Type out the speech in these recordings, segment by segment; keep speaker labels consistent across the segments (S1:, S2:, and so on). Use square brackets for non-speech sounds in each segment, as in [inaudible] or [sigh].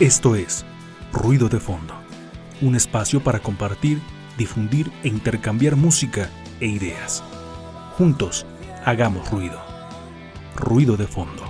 S1: Esto es Ruido de Fondo, un espacio para compartir, difundir e intercambiar música e ideas. Juntos, hagamos ruido. Ruido de Fondo.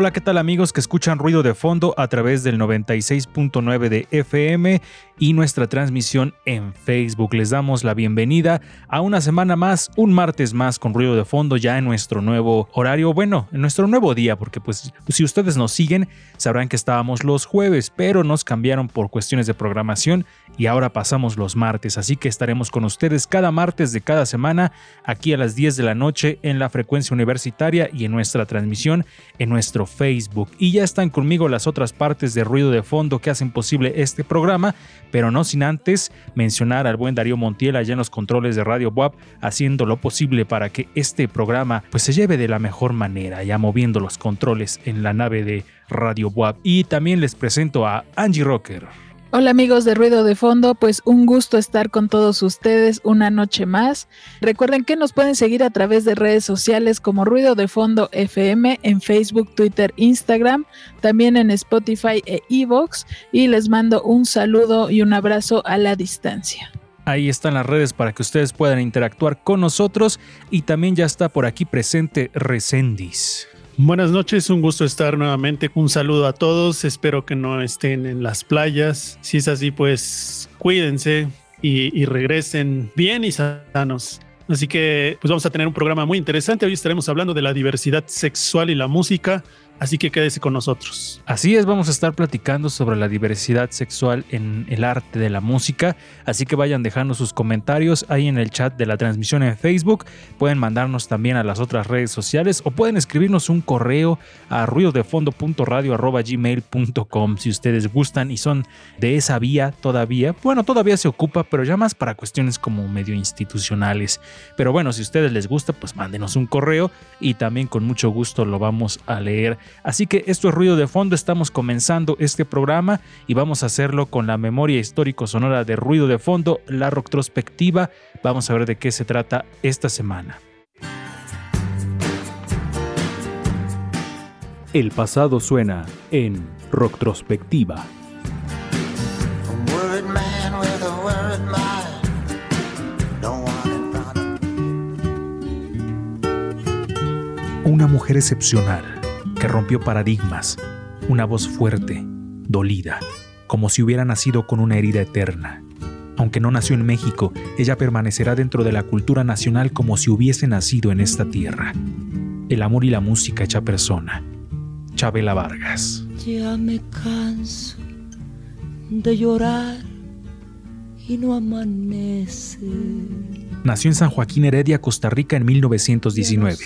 S1: Hola, ¿qué tal amigos que escuchan ruido de fondo a través del 96.9 de FM y nuestra transmisión en Facebook? Les damos la bienvenida a una semana más, un martes más con ruido de fondo ya en nuestro nuevo horario, bueno, en nuestro nuevo día, porque pues si ustedes nos siguen sabrán que estábamos los jueves, pero nos cambiaron por cuestiones de programación y ahora pasamos los martes, así que estaremos con ustedes cada martes de cada semana aquí a las 10 de la noche en la frecuencia universitaria y en nuestra transmisión en nuestro Facebook. Y ya están conmigo las otras partes de ruido de fondo que hacen posible este programa, pero no sin antes mencionar al buen Darío Montiel allá en los controles de Radio WAP, haciendo lo posible para que este programa pues se lleve de la mejor manera, ya moviendo los controles en la nave de Radio WAP. Y también les presento a Angie Rocker.
S2: Hola amigos de Ruido de Fondo, pues un gusto estar con todos ustedes una noche más. Recuerden que nos pueden seguir a través de redes sociales como Ruido de Fondo FM en Facebook, Twitter, Instagram, también en Spotify e Evox y les mando un saludo y un abrazo a la distancia.
S1: Ahí están las redes para que ustedes puedan interactuar con nosotros y también ya está por aquí presente Resendis.
S3: Buenas noches, un gusto estar nuevamente. Un saludo a todos. Espero que no estén en las playas. Si es así, pues cuídense y, regresen bien y sanos. Así que pues vamos a tener un programa muy interesante. Hoy estaremos hablando de la diversidad sexual y la música. Así que quédese con nosotros.
S1: Así es, vamos a estar platicando sobre la diversidad sexual en el arte de la música. Así que vayan dejando sus comentarios ahí en el chat de la transmisión en Facebook. Pueden mandarnos también a las otras redes sociales o pueden escribirnos un correo a ruidodefondo.radio.gmail.com si ustedes gustan y son de esa vía todavía. Bueno, todavía se ocupa, pero ya más para cuestiones como medio institucionales. Pero bueno, si a ustedes les gusta, pues mándenos un correo y también con mucho gusto lo vamos a leer Así que esto es ruido de fondo, estamos comenzando este programa y vamos a hacerlo con la memoria histórico sonora de ruido de fondo, la retrospectiva. Vamos a ver de qué se trata esta semana. El pasado suena en retrospectiva. Una mujer excepcional que rompió paradigmas, una voz fuerte, dolida, como si hubiera nacido con una herida eterna. Aunque no nació en México, ella permanecerá dentro de la cultura nacional como si hubiese nacido en esta tierra. El amor y la música hecha persona. Chabela Vargas.
S4: Ya me canso de llorar y no amanece.
S1: Nació en San Joaquín Heredia, Costa Rica en 1919.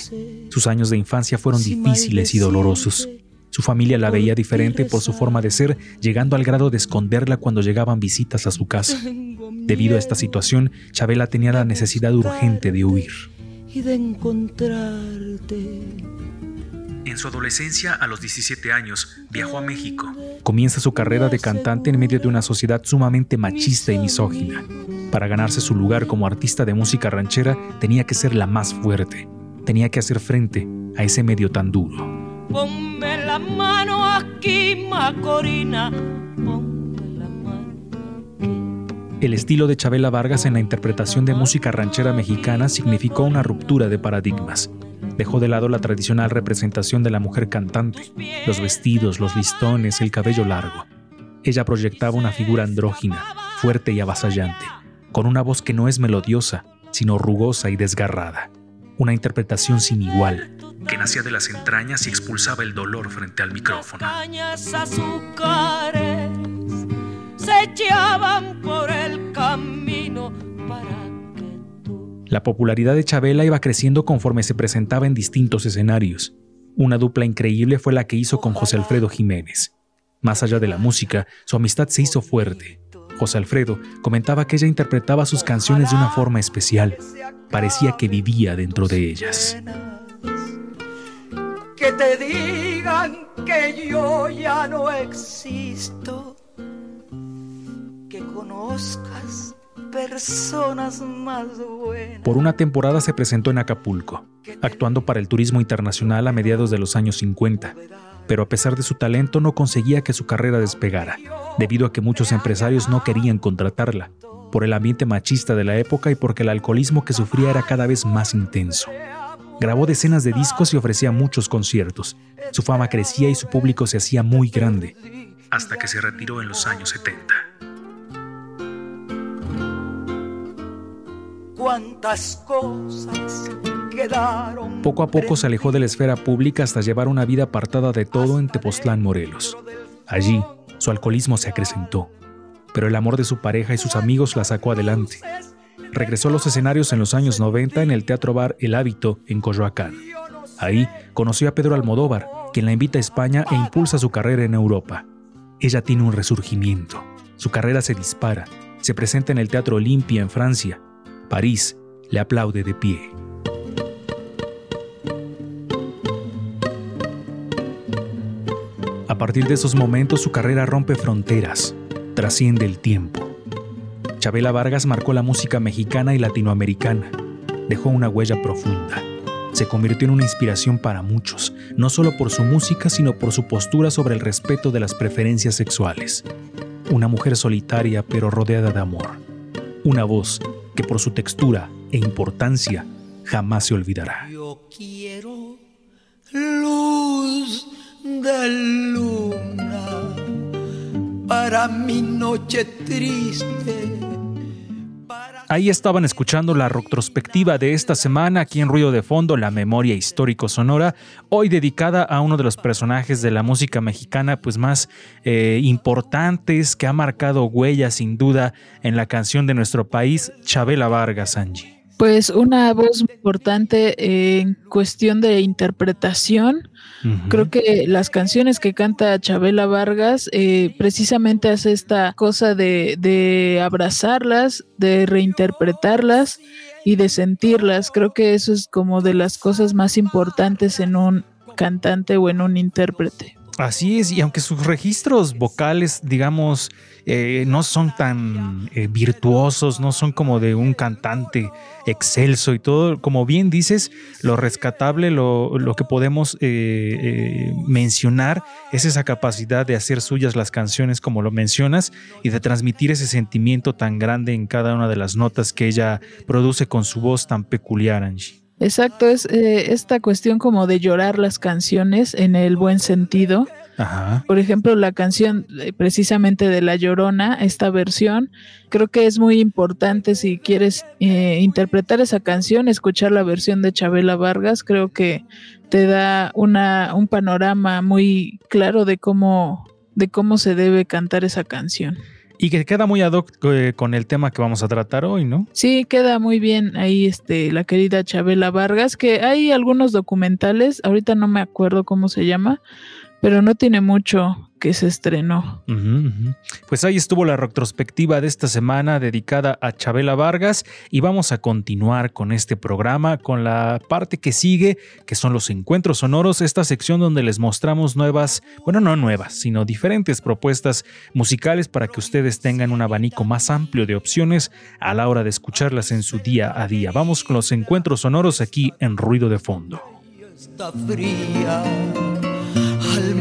S1: Sus años de infancia fueron difíciles y dolorosos. Su familia la veía diferente por su forma de ser, llegando al grado de esconderla cuando llegaban visitas a su casa. Debido a esta situación, Chabela tenía la necesidad urgente de huir.
S4: Y de encontrarte.
S1: En su adolescencia, a los 17 años, viajó a México. Comienza su carrera de cantante en medio de una sociedad sumamente machista y misógina. Para ganarse su lugar como artista de música ranchera, tenía que ser la más fuerte. Tenía que hacer frente a ese medio tan duro.
S4: Ponme la mano aquí, Macorina.
S1: El estilo de Chabela Vargas en la interpretación de música ranchera mexicana significó una ruptura de paradigmas Dejó de lado la tradicional representación de la mujer cantante, los vestidos, los listones, el cabello largo. Ella proyectaba una figura andrógina, fuerte y avasallante, con una voz que no es melodiosa, sino rugosa y desgarrada. Una interpretación sin igual, que nacía de las entrañas y expulsaba el dolor frente al micrófono.
S4: se por el camino
S1: la popularidad de Chabela iba creciendo conforme se presentaba en distintos escenarios. Una dupla increíble fue la que hizo con José Alfredo Jiménez. Más allá de la música, su amistad se hizo fuerte. José Alfredo comentaba que ella interpretaba sus canciones de una forma especial. Parecía que vivía dentro de ellas.
S4: Que te digan que yo ya no existo. Que conozcas
S1: Por una temporada se presentó en Acapulco, actuando para el turismo internacional a mediados de los años 50 pero a pesar de su talento no conseguía que su carrera despegara, debido a que muchos empresarios no querían contratarla, por el ambiente machista de la época y porque el alcoholismo que sufría era cada vez más intenso. Grabó decenas de discos y ofrecía muchos conciertos. Su fama crecía y su público se hacía muy grande, hasta que se retiró en los años 70.
S4: Cuántas cosas
S1: poco a poco se alejó de la esfera pública hasta llevar una vida apartada de todo en Tepoztlán, Morelos. Allí, su alcoholismo se acrecentó, pero el amor de su pareja y sus amigos la sacó adelante. Regresó a los escenarios en los años 90 en el Teatro Bar El Hábito en Coyoacán. Ahí conoció a Pedro Almodóvar, quien la invita a España e impulsa su carrera en Europa. Ella tiene un resurgimiento. Su carrera se dispara. Se presenta en el Teatro Olimpia en Francia. París le aplaude de pie. A partir de esos momentos su carrera rompe fronteras, trasciende el tiempo. Chabela Vargas marcó la música mexicana y latinoamericana, dejó una huella profunda. Se convirtió en una inspiración para muchos, no solo por su música, sino por su postura sobre el respeto de las preferencias sexuales. Una mujer solitaria pero rodeada de amor. Una voz que por su textura e importancia jamás se olvidará.
S4: Yo quiero luz de luna para mi noche triste.
S1: Ahí estaban escuchando la retrospectiva de esta semana aquí en Ruido de Fondo, la memoria histórico sonora, hoy dedicada a uno de los personajes de la música mexicana pues más eh, importantes que ha marcado huella sin duda en la canción de nuestro país, Chabela Vargas Angie.
S2: Pues una voz importante en cuestión de interpretación. Creo que las canciones que canta Chabela Vargas eh, precisamente hace esta cosa de, de abrazarlas, de reinterpretarlas y de sentirlas. Creo que eso es como de las cosas más importantes en un cantante o en un intérprete.
S1: Así es, y aunque sus registros vocales, digamos, eh, no son tan eh, virtuosos, no son como de un cantante excelso y todo, como bien dices, lo rescatable, lo, lo que podemos eh, mencionar es esa capacidad de hacer suyas las canciones como lo mencionas y de transmitir ese sentimiento tan grande en cada una de las notas que ella produce con su voz tan peculiar, Angie.
S2: Exacto, es eh, esta cuestión como de llorar las canciones en el buen sentido.
S1: Ajá.
S2: Por ejemplo, la canción eh, precisamente de La Llorona, esta versión, creo que es muy importante si quieres eh, interpretar esa canción, escuchar la versión de Chabela Vargas, creo que te da una, un panorama muy claro de cómo, de cómo se debe cantar esa canción.
S1: Y que queda muy ad hoc eh, con el tema que vamos a tratar hoy, ¿no?
S2: Sí, queda muy bien ahí este, la querida Chabela Vargas, que hay algunos documentales, ahorita no me acuerdo cómo se llama, pero no tiene mucho que se estrenó.
S1: Pues ahí estuvo la retrospectiva de esta semana dedicada a Chabela Vargas y vamos a continuar con este programa, con la parte que sigue, que son los encuentros sonoros, esta sección donde les mostramos nuevas, bueno, no nuevas, sino diferentes propuestas musicales para que ustedes tengan un abanico más amplio de opciones a la hora de escucharlas en su día a día. Vamos con los encuentros sonoros aquí en Ruido de Fondo.
S4: Está fría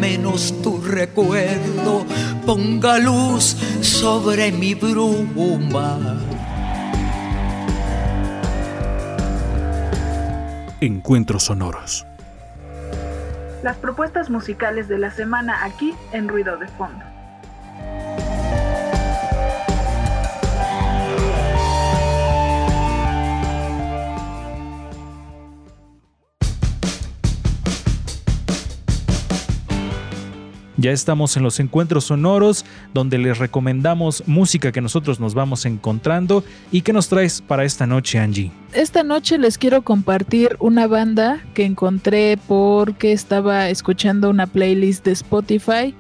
S4: menos tu recuerdo ponga luz sobre mi bruma.
S1: Encuentros sonoros.
S2: Las propuestas musicales de la semana aquí en Ruido de Fondo.
S1: Ya estamos en los encuentros sonoros donde les recomendamos música que nosotros nos vamos encontrando. ¿Y qué nos traes para esta noche, Angie?
S2: Esta noche les quiero compartir una banda que encontré porque estaba escuchando una playlist de Spotify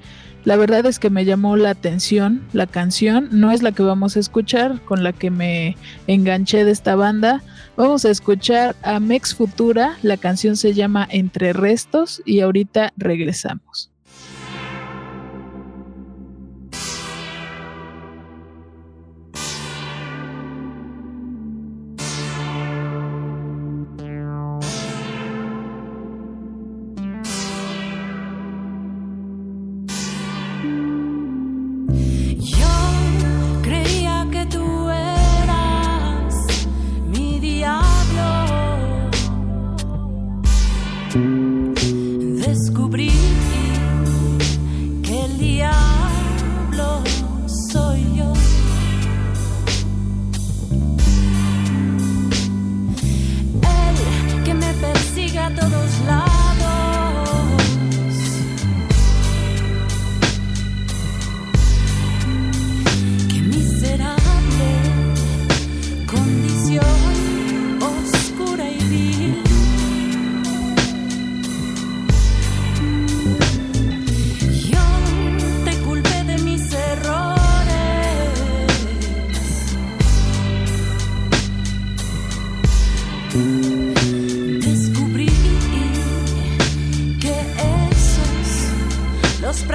S2: La verdad es que me llamó la atención la canción, no es la que vamos a escuchar, con la que me enganché de esta banda. Vamos a escuchar a Mex Futura, la canción se llama Entre Restos y ahorita regresamos. Pues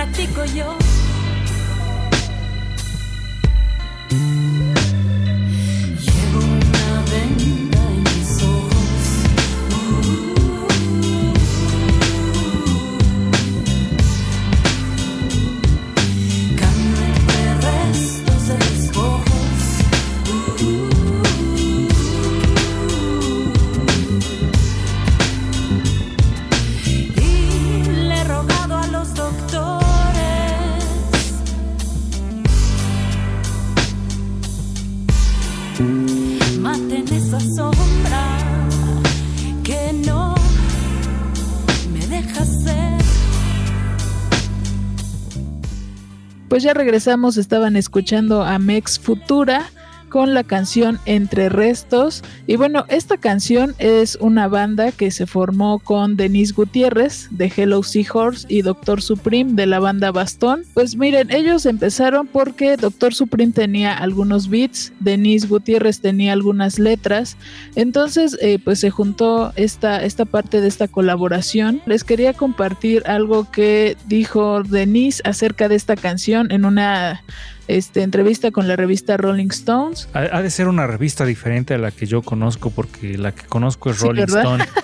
S2: ya regresamos, estaban escuchando a Mex Futura con la canción Entre Restos. Y bueno, esta canción es una banda que se formó con Denise Gutiérrez de Hello Seahorse y Doctor Supreme de la banda Bastón. Pues miren, ellos empezaron porque Doctor Supreme tenía algunos beats, Denise Gutiérrez tenía algunas letras. Entonces, eh, pues se juntó esta, esta parte de esta colaboración. Les quería compartir algo que dijo Denise acerca de esta canción en una este, entrevista con la revista Rolling Stones.
S1: Ha, de ser una revista diferente a la que yo conozco, porque la que conozco es Rolling Stone. [laughs]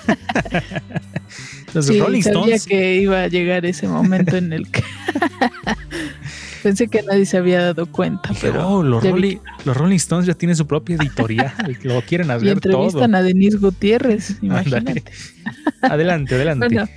S2: Los Rolling sabía que iba a llegar ese momento en el que [laughs] pensé que nadie se había dado cuenta. pero
S1: oh, los, Rolling, los, Rolling, Stones ya tienen su propia editorial, lo [laughs] quieren hacer y
S2: entrevistan a Denise Gutiérrez, imagínate.
S1: Adelante, adelante.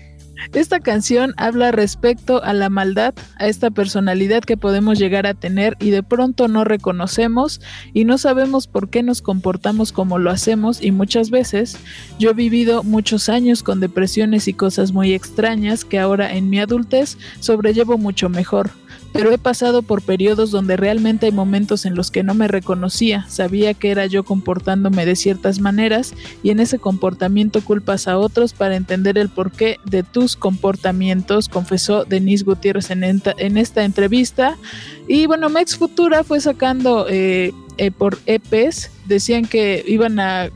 S2: Esta canción habla respecto a la maldad, a esta personalidad que podemos llegar a tener y de pronto no reconocemos y no sabemos por qué nos comportamos como lo hacemos y muchas veces yo he vivido muchos años con depresiones y cosas muy extrañas que ahora en mi adultez sobrellevo mucho mejor pero he pasado por periodos donde realmente hay momentos en los que no me reconocía, sabía que era yo comportándome de ciertas maneras y en ese comportamiento culpas a otros para entender el porqué de tus comportamientos, confesó Denise Gutiérrez en, esta entrevista. Y bueno, Mex Futura fue sacando eh, eh, por EPs, decían que iban a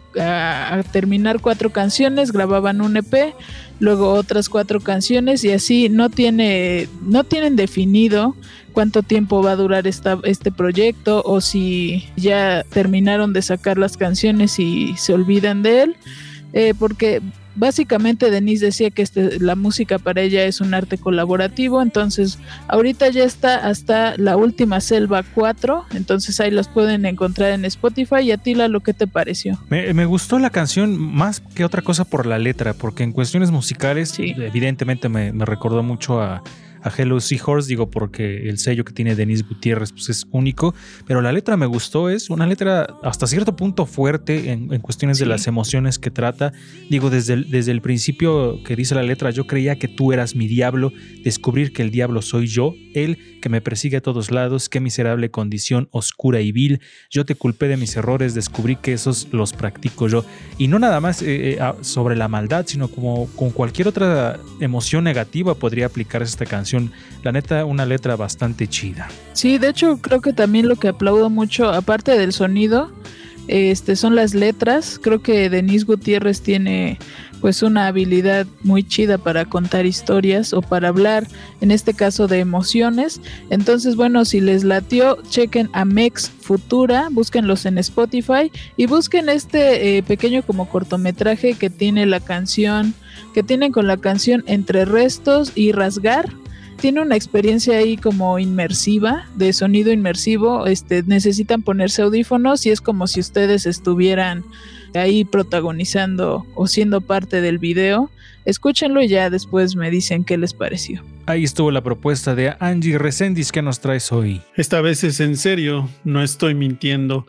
S2: terminar cuatro canciones, grababan un EP luego otras cuatro canciones y así no tiene no tienen definido cuánto tiempo va a durar esta, este proyecto o si ya terminaron de sacar las canciones y se olvidan de él eh, porque básicamente Denise decía que este, la música para ella es un arte colaborativo, entonces ahorita ya está hasta la última Selva 4, entonces ahí las pueden encontrar en Spotify. ¿Y a ti, lo que te pareció?
S1: Me, gustó la canción más que otra cosa por la letra, porque en cuestiones musicales evidentemente me recordó mucho a a Hello Seahorse, digo porque el sello que tiene Denise Gutiérrez pues es único, pero la letra me gustó, es una letra hasta cierto punto fuerte en, cuestiones de las emociones que trata. Digo, desde el, desde el principio que dice la letra, yo creía que tú eras mi diablo, descubrir que el diablo soy yo, él que me persigue a todos lados, qué miserable condición oscura y vil, yo te culpé de mis errores, descubrí que esos los practico yo. Y no nada más eh, eh, sobre la maldad, sino como con cualquier otra emoción negativa podría aplicarse esta canción La neta, una letra bastante chida.
S2: Sí, de hecho creo que también lo que aplaudo mucho, aparte del sonido, este, son las letras. Creo que Denise Gutiérrez tiene pues una habilidad muy chida para contar historias o para hablar, en este caso de emociones. Entonces, bueno, si les latió, chequen a Mex Futura, búsquenlos en Spotify y busquen este eh, pequeño como cortometraje que tiene la canción, que tienen con la canción Entre Restos y Rasgar tiene una experiencia ahí como inmersiva, de sonido inmersivo. Este, necesitan ponerse audífonos y es como si ustedes estuvieran ahí protagonizando o siendo parte del video. Escúchenlo y ya después me dicen qué les pareció.
S1: Ahí estuvo la propuesta de Angie Resendis que nos traes hoy.
S3: Esta vez es en serio, no estoy mintiendo.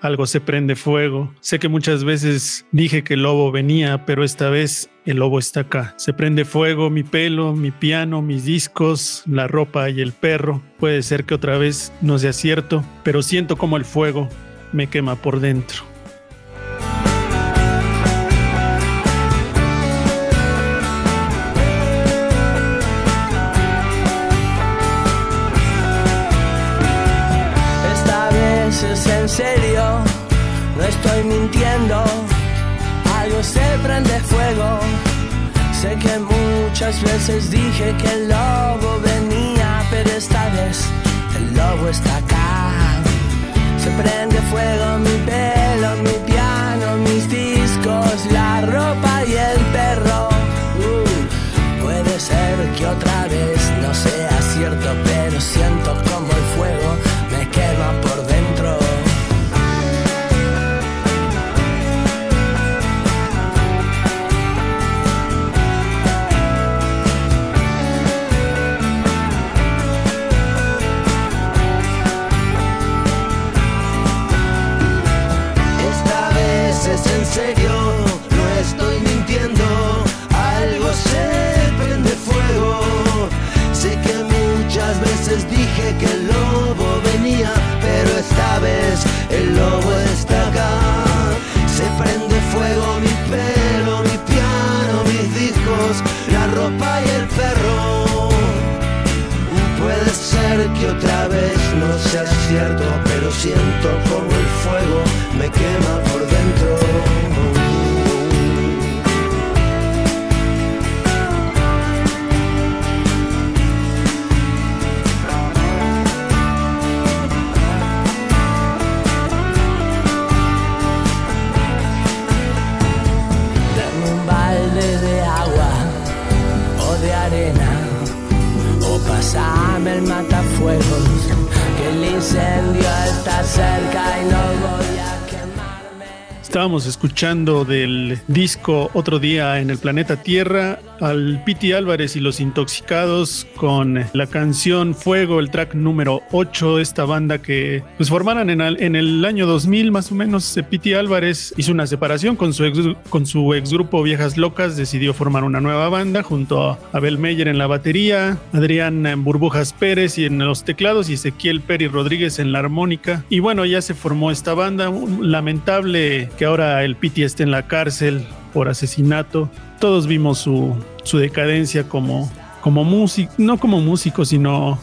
S3: Algo se prende fuego. Sé que muchas veces dije que el lobo venía, pero esta vez el lobo está acá. Se prende fuego mi pelo, mi piano, mis discos, la ropa y el perro. Puede ser que otra vez no sea cierto, pero siento como el fuego me quema por dentro.
S5: serio, no estoy mintiendo, algo se prende fuego. Sé que muchas veces dije que el lobo venía, pero esta vez el lobo está acá. Se prende fuego mi pelo, mi piano, mis discos, la ropa y el perro. Uh, puede ser que otra vez otra vez. No sea cierto, pero siento como el fuego me quema
S3: Estábamos escuchando del disco Otro Día en el Planeta Tierra al Piti Álvarez y los Intoxicados con la canción Fuego, el track número 8, esta banda que pues formaron en, el, año 2000 más o menos. Eh, Piti Álvarez hizo una separación con su, ex, grupo Viejas Locas, decidió formar una nueva banda junto a Abel Meyer en la batería, Adrián Burbujas Pérez y en los teclados y Ezequiel Peri Rodríguez en la armónica. Y bueno, ya se formó esta banda, lamentable que ahora el Piti esté en la cárcel por asesinato. Todos vimos su, su decadencia como, como músico, no como músico, sino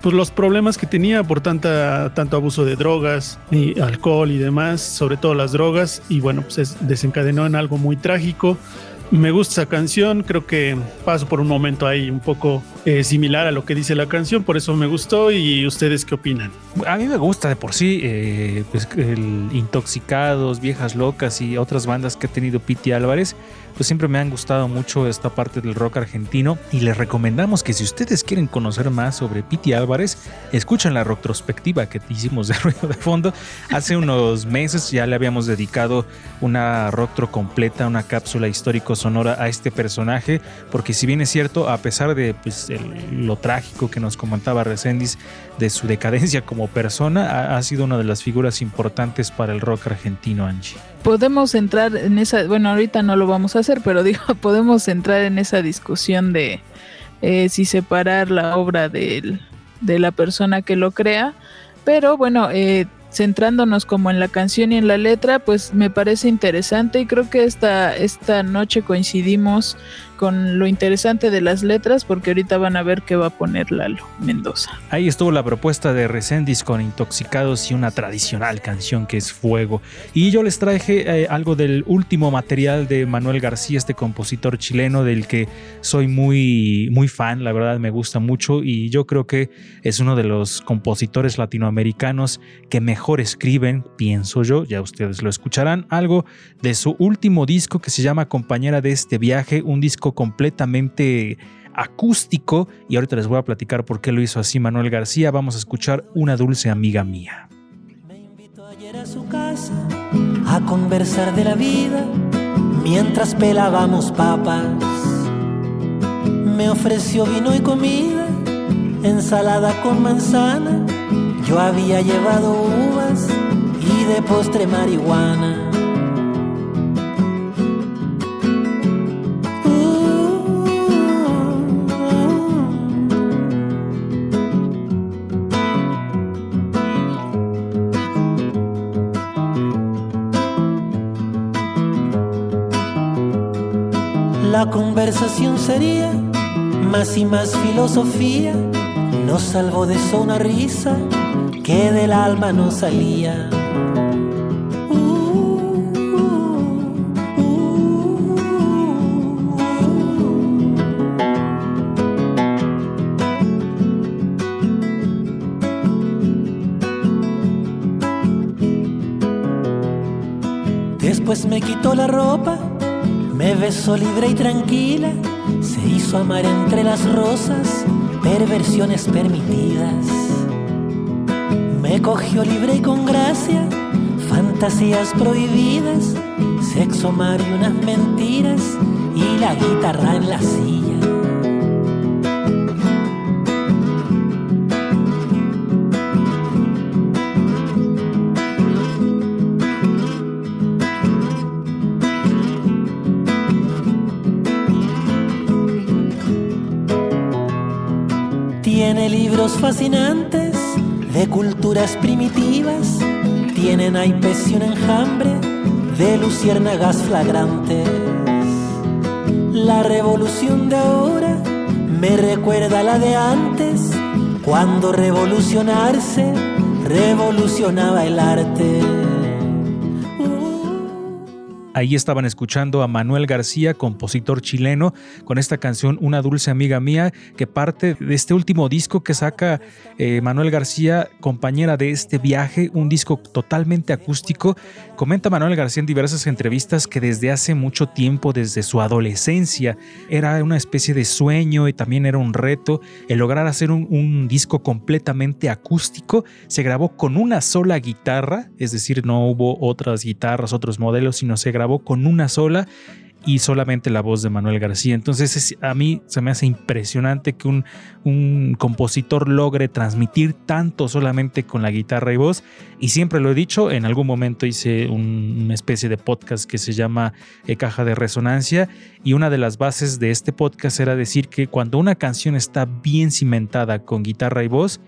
S3: pues los problemas que tenía por tanta, tanto abuso de drogas y alcohol y demás, sobre todo las drogas, y bueno, pues desencadenó en algo muy trágico. Me gusta esa canción, creo que paso por un momento ahí un poco eh, similar a lo que dice la canción, por eso me gustó y ustedes qué opinan.
S1: A mí me gusta de por sí, eh, pues Intoxicados, Viejas Locas y otras bandas que ha tenido Piti Álvarez pues siempre me han gustado mucho esta parte del rock argentino y les recomendamos que si ustedes quieren conocer más sobre Piti Álvarez, escuchen la retrospectiva que hicimos de [laughs] ruido de fondo. Hace unos meses ya le habíamos dedicado una rocktro completa, una cápsula histórico sonora a este personaje, porque si bien es cierto, a pesar de pues, lo trágico que nos comentaba Resendiz de su decadencia como persona, ha, ha sido una de las figuras importantes para el rock argentino, Angie
S2: podemos entrar en esa, bueno, ahorita no lo vamos a hacer, pero [laughs] digo, podemos entrar en esa discusión de eh, si separar la obra de, de la persona que lo crea. Pero bueno, eh, centrándonos como en la canción y en la letra, pues me parece interesante y creo que esta, esta noche coincidimos con lo interesante de las letras, porque ahorita van a ver qué va a poner Lalo Mendoza.
S1: Ahí estuvo la propuesta de Resendis con Intoxicados y una tradicional canción que es Fuego. Y yo les traje eh, algo del último material de Manuel García, este compositor chileno del que soy muy, muy fan, la verdad me gusta mucho y yo creo que es uno de los compositores latinoamericanos que mejor escriben, pienso yo, ya ustedes lo escucharán, algo de su último disco que se llama Compañera de este viaje, un disco completamente acústico y ahorita les voy a platicar por qué lo hizo así Manuel García. Vamos a escuchar Una dulce amiga mía.
S6: Me invitó ayer a su casa a conversar de la vida mientras pelábamos papas. Me ofreció vino y comida, ensalada con manzana. Yo había llevado uvas y de postre marihuana. La conversación sería más y más filosofía. Nos salvó de eso risa que del alma no salía. Después me quitó la ropa me besó libre y tranquila, se hizo amar entre las rosas, perversiones permitidas. Me cogió libre y con gracia, fantasías prohibidas, sexo, mar y unas mentiras, y la guitarra en la silla. Libros fascinantes de culturas primitivas. Tienen naipes y un enjambre de luciérnagas flagrantes. La revolución de ahora me recuerda a la de antes, cuando revolucionarse revolucionaba el arte.
S1: Ahí estaban escuchando a Manuel García, compositor chileno, con esta canción Una dulce amiga mía, que parte de este último disco que saca eh, Manuel García, compañera de este viaje, un disco totalmente acústico. Comenta Manuel García en diversas entrevistas que desde hace mucho tiempo, desde su adolescencia, era una especie de sueño y también era un reto el lograr hacer un, un disco completamente acústico. Se grabó con una sola guitarra, es decir, no hubo otras guitarras, otros modelos, sino se grabó con una sola y solamente la voz de Manuel García. Entonces a mí se me hace impresionante que un, un, compositor logre transmitir tanto solamente con la guitarra y voz. Y siempre lo he dicho, en algún momento hice una especie de podcast que se llama eh, Caja de Resonancia y una de las bases de este podcast era decir que cuando una canción está bien cimentada con guitarra y voz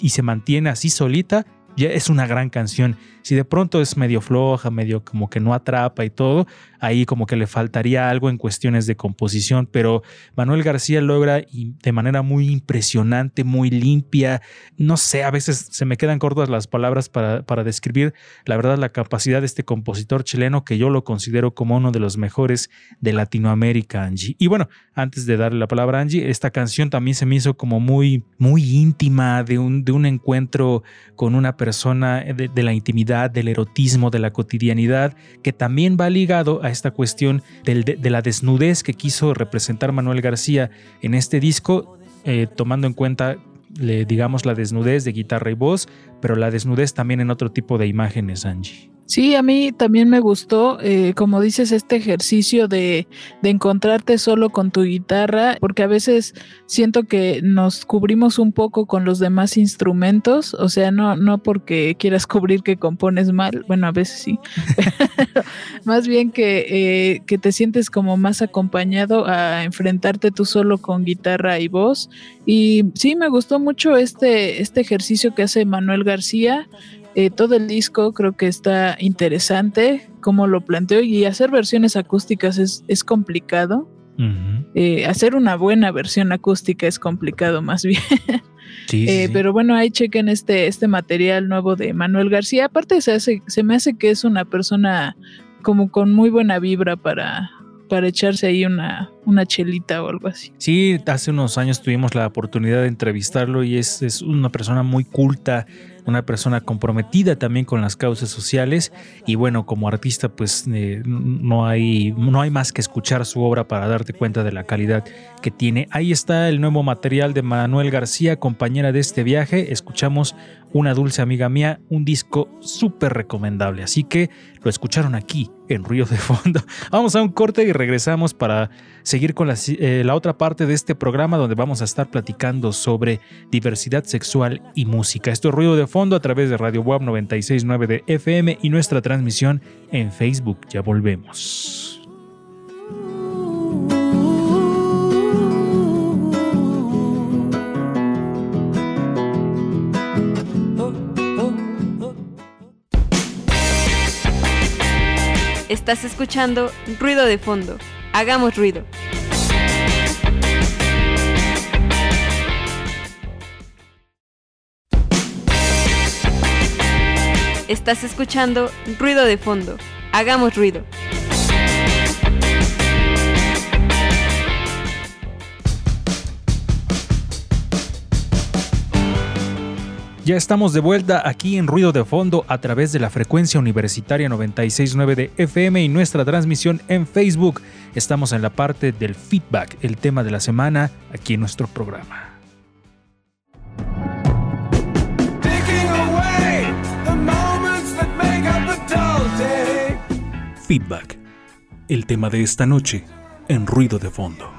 S1: y se mantiene así solita, ya es una gran canción. Si de pronto es medio floja, medio como que no atrapa y todo, ahí como que le faltaría algo en cuestiones de composición, pero Manuel García logra de manera muy impresionante, muy limpia, no sé, a veces se me quedan cortas las palabras para, para describir la verdad la capacidad de este compositor chileno que yo lo considero como uno de los mejores de Latinoamérica, Angie. Y bueno, antes de darle la palabra a Angie, esta canción también se me hizo como muy, muy íntima de un, de un encuentro con una persona de, de la intimidad, del erotismo, de la cotidianidad, que también va ligado a esta cuestión de, la desnudez que quiso representar Manuel García en este disco, eh, tomando en cuenta, digamos, la desnudez de guitarra y voz, pero la desnudez también en otro tipo de imágenes, Angie.
S2: Sí, a mí también me gustó, eh, como dices, este ejercicio de, de, encontrarte solo con tu guitarra, porque a veces siento que nos cubrimos un poco con los demás instrumentos, o sea, no, no porque quieras cubrir que compones mal, bueno, a veces sí, [laughs] más bien que, eh, que te sientes como más acompañado a enfrentarte tú solo con guitarra y voz. Y sí, me gustó mucho este, este ejercicio que hace Manuel García Eh, todo el disco creo que está interesante, como lo planteo, y hacer versiones acústicas es, es complicado. Eh, hacer una buena versión acústica es complicado más [laughs] bien. Eh, pero bueno, ahí chequen este, este material nuevo de Manuel García. Aparte se, hace, se me hace que es una persona como con muy buena vibra para, para echarse ahí una, una chelita o algo así.
S1: Sí, hace unos años tuvimos la oportunidad de entrevistarlo y es, es una persona muy culta, una persona comprometida también con las causas sociales y bueno, como artista pues eh, no, hay, no hay más que escuchar su obra para darte cuenta de la calidad que tiene. Ahí está el nuevo material de Manuel García, compañera de este viaje. Escuchamos Una dulce amiga mía, un disco súper recomendable. Así que lo escucharon aquí en Ruido de Fondo. [laughs] Vamos a un corte y regresamos para seguir con la, eh, la, otra parte de este programa donde vamos a estar platicando sobre diversidad sexual y música. Esto es Ruido de Fondo a través de Radio Web 969 de FM y nuestra transmisión en Facebook. Ya volvemos.
S7: Estás escuchando Ruido de Fondo. Hagamos ruido. Estás escuchando Ruido de Fondo. Hagamos ruido.
S1: Ya estamos de vuelta aquí en Ruido de Fondo a través de la frecuencia universitaria 969 de FM y nuestra transmisión en Facebook. Estamos en la parte del feedback, el tema de la semana, aquí en nuestro programa. Feedback, el tema de esta noche en Ruido de Fondo.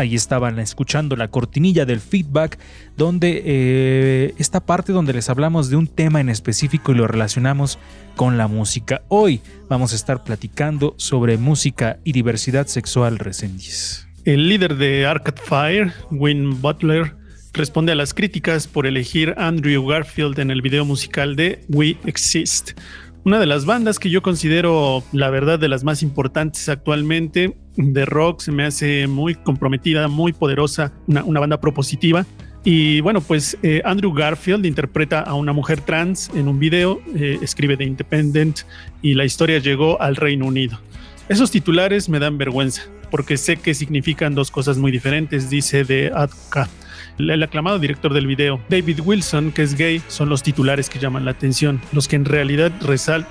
S1: Ahí estaban escuchando la cortinilla del feedback, donde eh, esta parte donde les hablamos de un tema en específico y lo relacionamos con la música. Hoy vamos a estar platicando sobre música y diversidad sexual recendiz.
S3: El líder de Arcade Fire, Win Butler, responde a las críticas por elegir Andrew Garfield en el video musical de We Exist una de las bandas que yo considero, la verdad, de las más importantes actualmente de rock, se me hace muy comprometida, muy poderosa, una, banda propositiva. Y bueno, pues eh, Andrew Garfield interpreta a una mujer trans en un video, eh, escribe The Independent y la historia llegó al Reino Unido. Esos titulares me dan vergüenza porque sé que significan dos cosas muy diferentes, dice de Adka el aclamado director del video, David Wilson, que es gay, son los titulares que llaman la atención, los que en realidad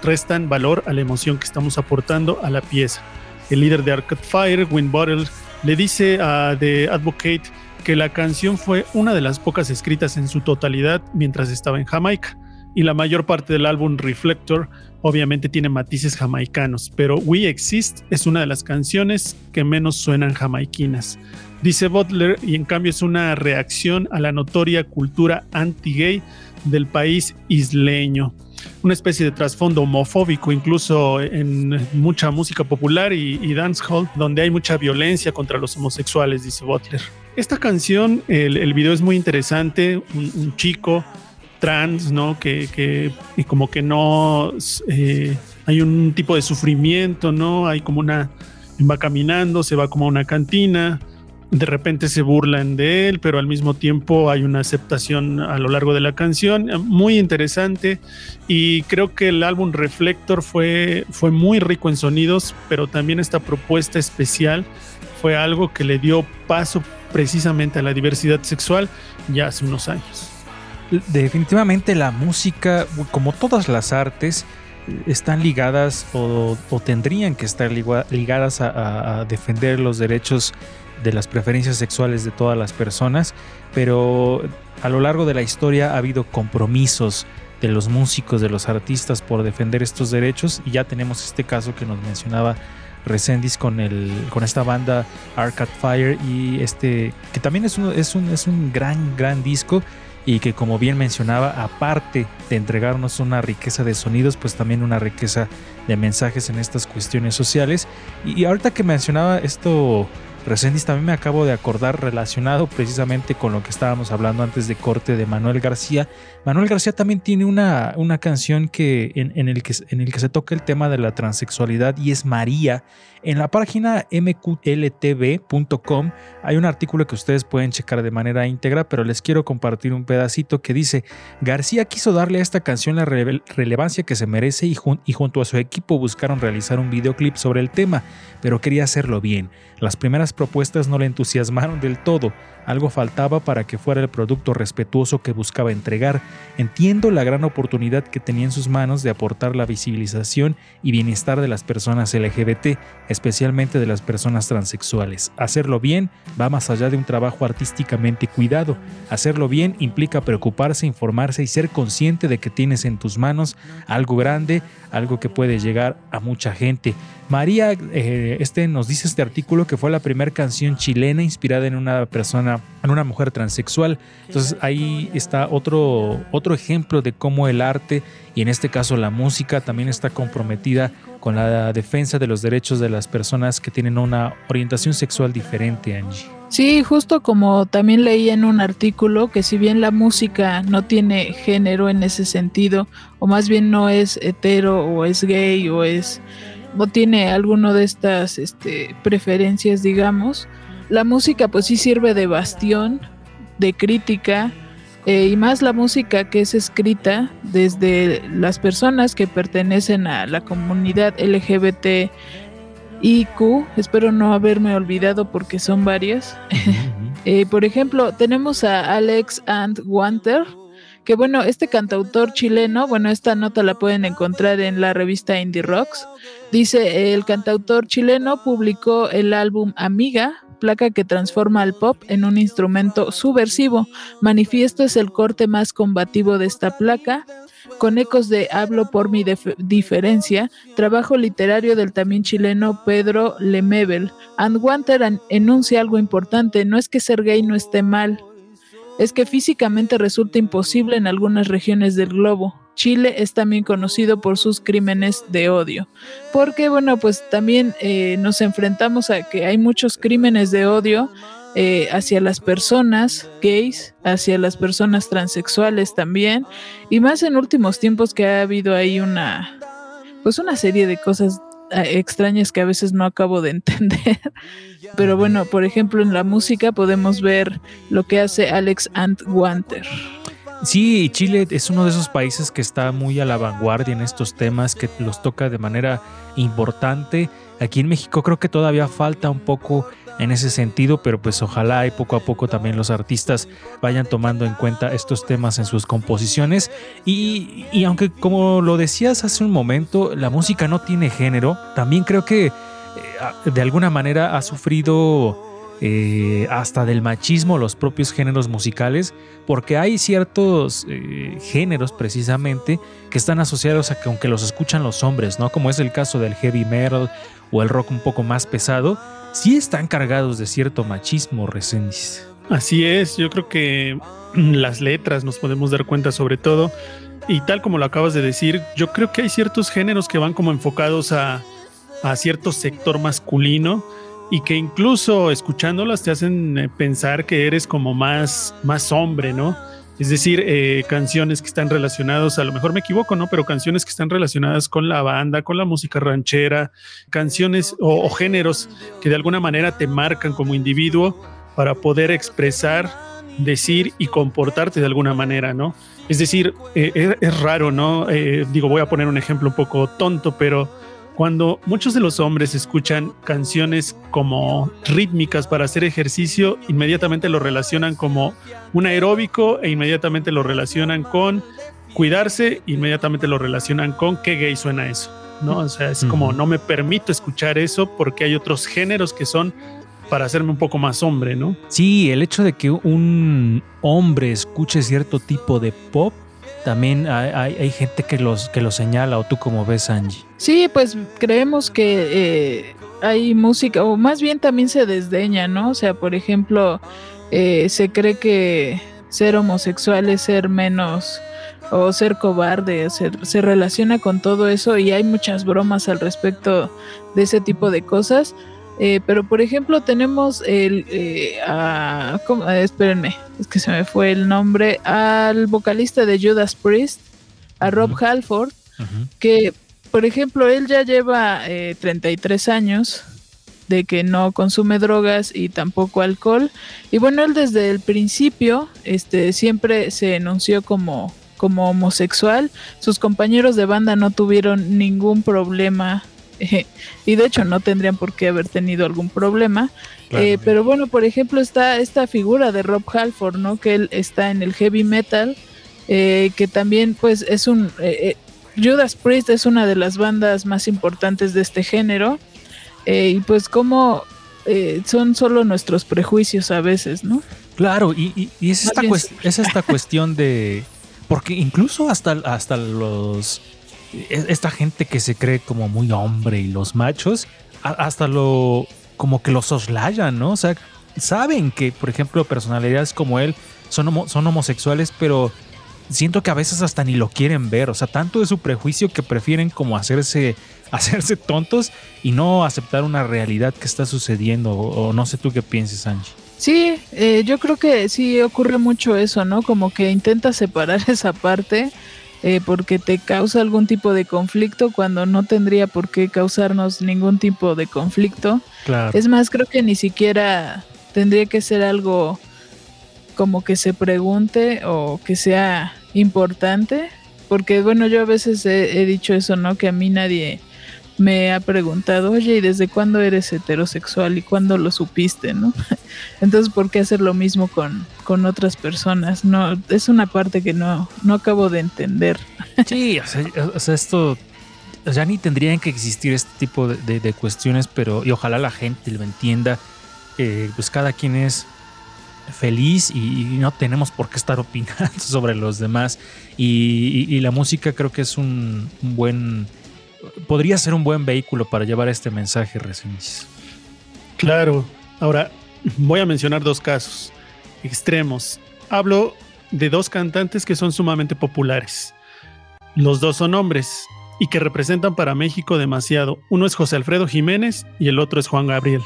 S3: restan valor a la emoción que estamos aportando a la pieza. El líder de Arcade Fire, Win Bottle, le dice a The Advocate que la canción fue una de las pocas escritas en su totalidad mientras estaba en Jamaica. Y la mayor parte del álbum Reflector obviamente tiene matices jamaicanos, pero We Exist es una de las canciones que menos suenan jamaiquinas. Dice Butler, y en cambio es una reacción a la notoria cultura anti-gay del país isleño. Una especie de trasfondo homofóbico, incluso en mucha música popular y, dancehall, donde hay mucha violencia contra los homosexuales, dice Butler. Esta canción, el, video es muy interesante, un, chico trans, ¿no? Que, y como que no eh, hay un tipo de sufrimiento, ¿no? Hay como una, va caminando, se va como a una cantina, de repente se burlan de él, pero al mismo tiempo hay una aceptación a lo largo de la canción, muy interesante y creo que el álbum Reflector fue, fue muy rico en sonidos, pero también esta propuesta especial fue algo que le dio paso precisamente a la diversidad sexual ya hace unos años.
S1: Definitivamente la música, como todas las artes, están ligadas o, tendrían que estar ligadas a, a defender los derechos de las preferencias sexuales de todas las personas, pero a lo largo de la historia ha habido compromisos de los músicos, de los artistas por defender estos derechos y ya tenemos este caso que nos mencionaba Resendis con, el, con esta banda Arcade Fire y este que también es un, es un, es un gran, gran disco y que como bien mencionaba, aparte de entregarnos una riqueza de sonidos, pues también una riqueza de mensajes en estas cuestiones sociales. Y ahorita que mencionaba esto Resendiz también me acabo de acordar relacionado precisamente con lo que estábamos hablando antes de corte de Manuel García. Manuel García también tiene una, una canción que, en, el que, en el que se toca el tema de la transexualidad y es María. En la página mqltv.com hay un artículo que ustedes pueden checar de manera íntegra, pero les quiero compartir un pedacito que dice, García quiso darle a esta canción la relevancia que se merece y, y junto a su equipo buscaron realizar un videoclip sobre el tema, pero quería hacerlo bien. Las primeras propuestas no le entusiasmaron del todo, algo faltaba para que fuera el producto respetuoso que buscaba entregar. Entiendo la gran oportunidad que tenía en sus manos de aportar la visibilización y bienestar de las personas LGBT, especialmente de las personas transexuales. Hacerlo bien va más allá de un trabajo artísticamente cuidado. Hacerlo bien implica preocuparse, informarse y ser consciente de que tienes en tus manos algo grande, algo que puede llegar a mucha gente. María, eh, este nos dice este artículo que fue la primera canción chilena inspirada en una persona, en una mujer transexual. Entonces ahí está otro, otro ejemplo de cómo el arte y en este caso la música también está comprometida con la defensa de los derechos de las personas que tienen una orientación sexual diferente, Angie.
S2: Sí, justo como también leí en un artículo que si bien la música no tiene género en ese sentido, o más bien no es hetero o es gay o es no tiene alguno de estas este, preferencias, digamos. La música pues sí sirve de bastión, de crítica, eh, y más la música que es escrita desde las personas que pertenecen a la comunidad LGBT IQ, espero no haberme olvidado porque son varias. [laughs] Eh, por ejemplo, tenemos a Alex and Wanter, que bueno, este cantautor chileno, bueno, esta nota la pueden encontrar en la revista Indie Rocks. Dice, el cantautor chileno publicó el álbum Amiga, placa que transforma al pop en un instrumento subversivo. Manifiesto es el corte más combativo de esta placa. Con ecos de Hablo por mi diferencia, trabajo literario del también chileno Pedro Lemebel. And Wanter enuncia algo importante, no es que ser gay no esté mal, es que físicamente resulta imposible en algunas regiones del globo. Chile es también conocido por sus crímenes de odio. Porque, bueno, pues también eh, nos enfrentamos a que hay muchos crímenes de odio eh, hacia las personas gays, hacia las personas transexuales también, y más en últimos tiempos que ha habido ahí una, pues una serie de cosas extrañas que a veces no acabo de [laughs] entender. Pero bueno, por ejemplo, en la música podemos ver lo que hace Alex Antwanter.
S1: Sí, Chile es uno de esos países que está muy a la vanguardia en estos temas, que los toca de manera importante. Aquí en México creo que todavía falta un poco en ese sentido, pero pues ojalá y poco a poco también los artistas vayan tomando en cuenta estos temas en sus composiciones. Y, aunque como lo decías hace un momento, la música no tiene género, también creo que eh, de alguna manera ha sufrido... Eh, hasta del machismo los propios géneros musicales, porque hay ciertos eh, géneros precisamente que están asociados a que aunque los escuchan los hombres, ¿no? Como es el caso del heavy metal o el rock un poco más pesado, sí están cargados de cierto machismo, Resendiz.
S3: Así es, yo creo que las letras nos podemos dar cuenta sobre todo. Y tal como lo acabas de decir, yo creo que hay ciertos géneros que van como enfocados a, cierto sector masculino y que incluso escuchándolas te hacen eh, pensar que eres como más, más hombre, ¿no? Es decir, eh, canciones que están relacionadas, a lo mejor me equivoco, ¿no? Pero canciones que están relacionadas con la banda, con la música ranchera, canciones o, géneros que de alguna manera te marcan como individuo para poder expresar, decir y comportarte de alguna manera, ¿no? Es decir, eh, es, raro, ¿no? Eh, digo, voy a poner un ejemplo un poco tonto, pero cuando muchos de los hombres escuchan canciones como rítmicas para hacer ejercicio, inmediatamente lo relacionan como un aeróbico e inmediatamente lo relacionan con cuidarse, inmediatamente lo relacionan con qué gay suena eso, ¿no? O sea, es como no me permito escuchar eso porque hay otros géneros que son para hacerme un poco más hombre, ¿no?
S1: Sí, el hecho de que un hombre escuche cierto tipo de pop también hay, gente que los, que lo señala, o tú como ves, Angie.
S2: Sí, pues creemos que eh, hay música, o más bien también se desdeña, ¿no? O sea, por ejemplo, eh, se cree que ser homosexual es ser menos o ser cobarde, se relaciona con todo eso y hay muchas bromas al respecto de ese tipo de cosas. Eh, pero por ejemplo tenemos el, eh, espérenme, es que se me fue el nombre, al vocalista de Judas Priest, a Rob Halford, que por ejemplo él ya lleva 33 años de que no consume drogas y tampoco alcohol. Y bueno, él desde el principio este, siempre se enunció como, como homosexual. Sus compañeros de banda no tuvieron ningún problema. [laughs] y de hecho no tendrían por qué haber tenido algún problema. Eh, pero bueno, por ejemplo, está esta figura de Rob Halford, ¿no? Que él está en el heavy metal, eh, que también pues es un... Eh, Judas Priest es una de las bandas más importantes de este género y pues como son solo nuestros prejuicios a veces, ¿no?
S1: Claro, y, es, esta es esta cuestión de... Porque incluso hasta, hasta los... Esta gente que se cree como muy hombre y los machos, hasta lo... como que los soslayan, ¿no? O sea, saben que, por ejemplo, personalidades como él son, son homosexuales, pero siento que a veces hasta ni lo quieren ver. O sea, tanto de su prejuicio que prefieren como hacerse, [laughs] hacerse tontos y no aceptar una realidad que está sucediendo. O, no sé tú qué pienses, Angie.
S2: Sí, eh, yo creo que sí ocurre mucho eso, ¿no? Como que intenta separar [laughs] esa parte eh, porque te causa algún tipo de conflicto cuando no tendría por qué causarnos ningún tipo de conflicto.
S1: Claro.
S2: Es más, creo que ni siquiera tendría que ser algo como que se pregunte o que sea importante, porque bueno, yo a veces he, dicho eso, ¿no? Que a mí nadie me ha preguntado, oye, ¿y desde cuándo eres heterosexual y cuándo lo supiste, no? [laughs] Entonces, ¿por qué hacer lo mismo con, con otras personas? No, es una parte que no, no acabo de entender. [laughs]
S1: Sí, o sea, esto ya ni tendrían que existir este tipo de, cuestiones, pero y ojalá la gente lo entienda. Eh, pues cada quien es feliz y, no tenemos por qué estar opinando [laughs] sobre los demás. Y, la música creo que es un, buen, podría ser un buen vehículo para llevar este mensaje, Resenis.
S3: Claro, ahora voy a mencionar dos casos extremos. Hablo de dos cantantes que son sumamente populares. Los dos son hombres y que representan para México demasiado. Uno es José Alfredo Jiménez y el otro es Juan Gabriel.